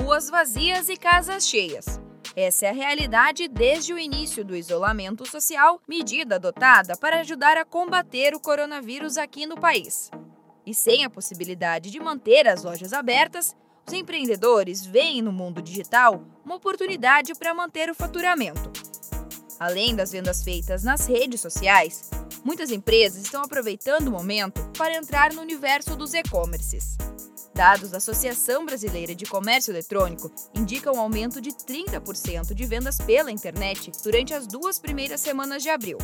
ruas vazias e casas cheias. Essa é a realidade desde o início do isolamento social, medida adotada para ajudar a combater o coronavírus aqui no país. E sem a possibilidade de manter as lojas abertas, os empreendedores veem no mundo digital uma oportunidade para manter o faturamento. Além das vendas feitas nas redes sociais, muitas empresas estão aproveitando o momento para entrar no universo dos e-commerces. Dados da Associação Brasileira de Comércio Eletrônico indicam um aumento de 30% de vendas pela internet durante as duas primeiras semanas de abril.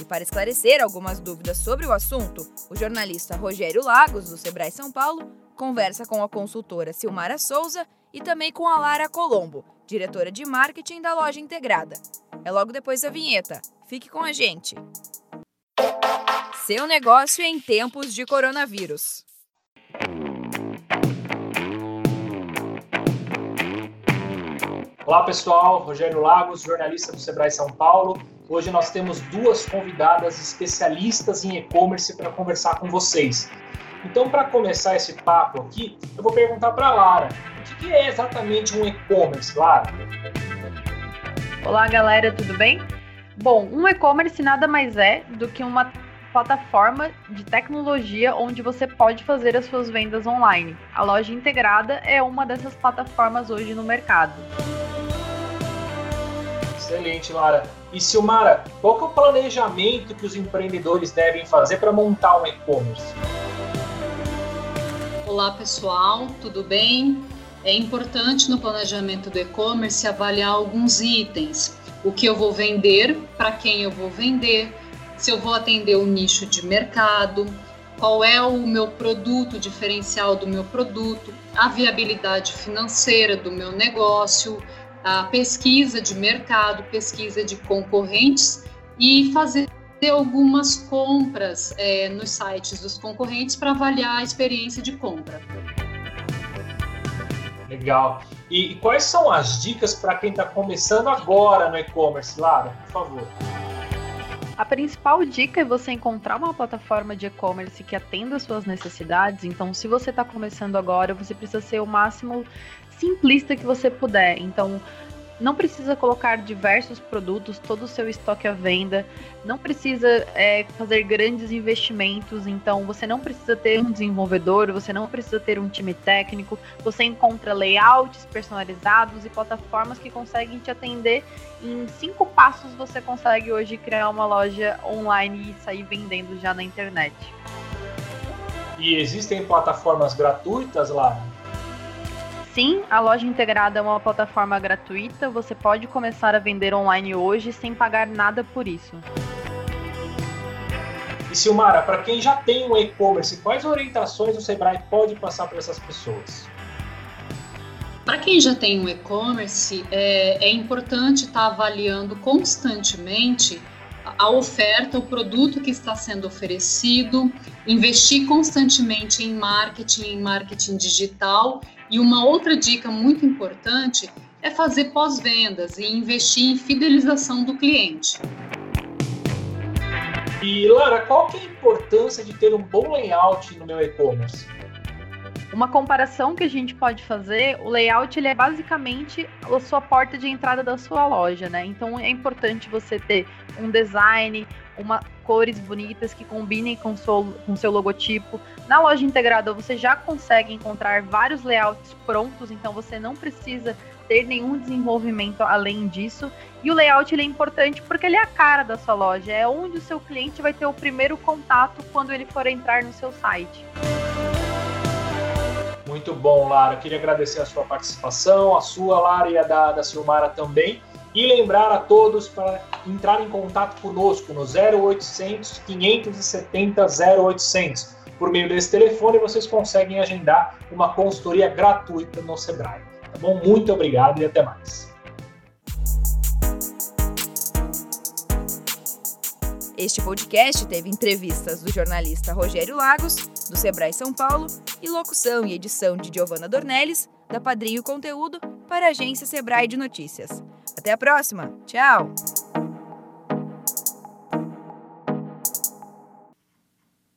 E para esclarecer algumas dúvidas sobre o assunto, o jornalista Rogério Lagos, do Sebrae São Paulo, conversa com a consultora Silmara Souza e também com a Lara Colombo, diretora de marketing da loja integrada. É logo depois da vinheta. Fique com a gente. Seu negócio em tempos de coronavírus. Olá pessoal, Rogério Lagos, jornalista do Sebrae São Paulo. Hoje nós temos duas convidadas especialistas em e-commerce para conversar com vocês. Então, para começar esse papo aqui, eu vou perguntar para a Lara: o que é exatamente um e-commerce, Lara? Olá, galera, tudo bem? Bom, um e-commerce nada mais é do que uma plataforma de tecnologia onde você pode fazer as suas vendas online. A loja integrada é uma dessas plataformas hoje no mercado. Excelente, Lara. E Silmara, qual é o planejamento que os empreendedores devem fazer para montar um e-commerce? Olá pessoal, tudo bem? É importante no planejamento do e-commerce avaliar alguns itens. O que eu vou vender, para quem eu vou vender, se eu vou atender o um nicho de mercado, qual é o meu produto, diferencial do meu produto, a viabilidade financeira do meu negócio, a pesquisa de mercado, pesquisa de concorrentes e fazer algumas compras é, nos sites dos concorrentes para avaliar a experiência de compra. Legal. E, e quais são as dicas para quem está começando agora no e-commerce, Lara? Por favor. A principal dica é você encontrar uma plataforma de e-commerce que atenda às suas necessidades. Então, se você está começando agora, você precisa ser o máximo simplista que você puder. Então, não precisa colocar diversos produtos, todo o seu estoque à venda, não precisa é, fazer grandes investimentos, então você não precisa ter um desenvolvedor, você não precisa ter um time técnico, você encontra layouts personalizados e plataformas que conseguem te atender. Em cinco passos você consegue hoje criar uma loja online e sair vendendo já na internet. E existem plataformas gratuitas lá? Sim, a loja integrada é uma plataforma gratuita. Você pode começar a vender online hoje sem pagar nada por isso. E Silmara, para quem já tem um e-commerce, quais orientações o Sebrae pode passar para essas pessoas? Para quem já tem um e-commerce, é, é importante estar tá avaliando constantemente a oferta, o produto que está sendo oferecido, investir constantemente em marketing, em marketing digital e uma outra dica muito importante é fazer pós-vendas e investir em fidelização do cliente. E Lara, qual que é a importância de ter um bom layout no meu e-commerce? Uma comparação que a gente pode fazer, o layout ele é basicamente a sua porta de entrada da sua loja, né? Então é importante você ter um design, uma cores bonitas que combinem com seu, com seu logotipo. Na loja integrada você já consegue encontrar vários layouts prontos, então você não precisa ter nenhum desenvolvimento além disso. E o layout ele é importante porque ele é a cara da sua loja, é onde o seu cliente vai ter o primeiro contato quando ele for entrar no seu site. Muito bom, Lara. Eu queria agradecer a sua participação, a sua, Lara, e a da, da Silmara também. E lembrar a todos para entrar em contato conosco no 0800 570 0800. Por meio desse telefone, vocês conseguem agendar uma consultoria gratuita no Sebrae. Tá bom? Muito obrigado e até mais. Este podcast teve entrevistas do jornalista Rogério Lagos, do Sebrae São Paulo, e locução e edição de Giovanna Dornelles, da Padrinho Conteúdo, para a agência Sebrae de Notícias. Até a próxima. Tchau!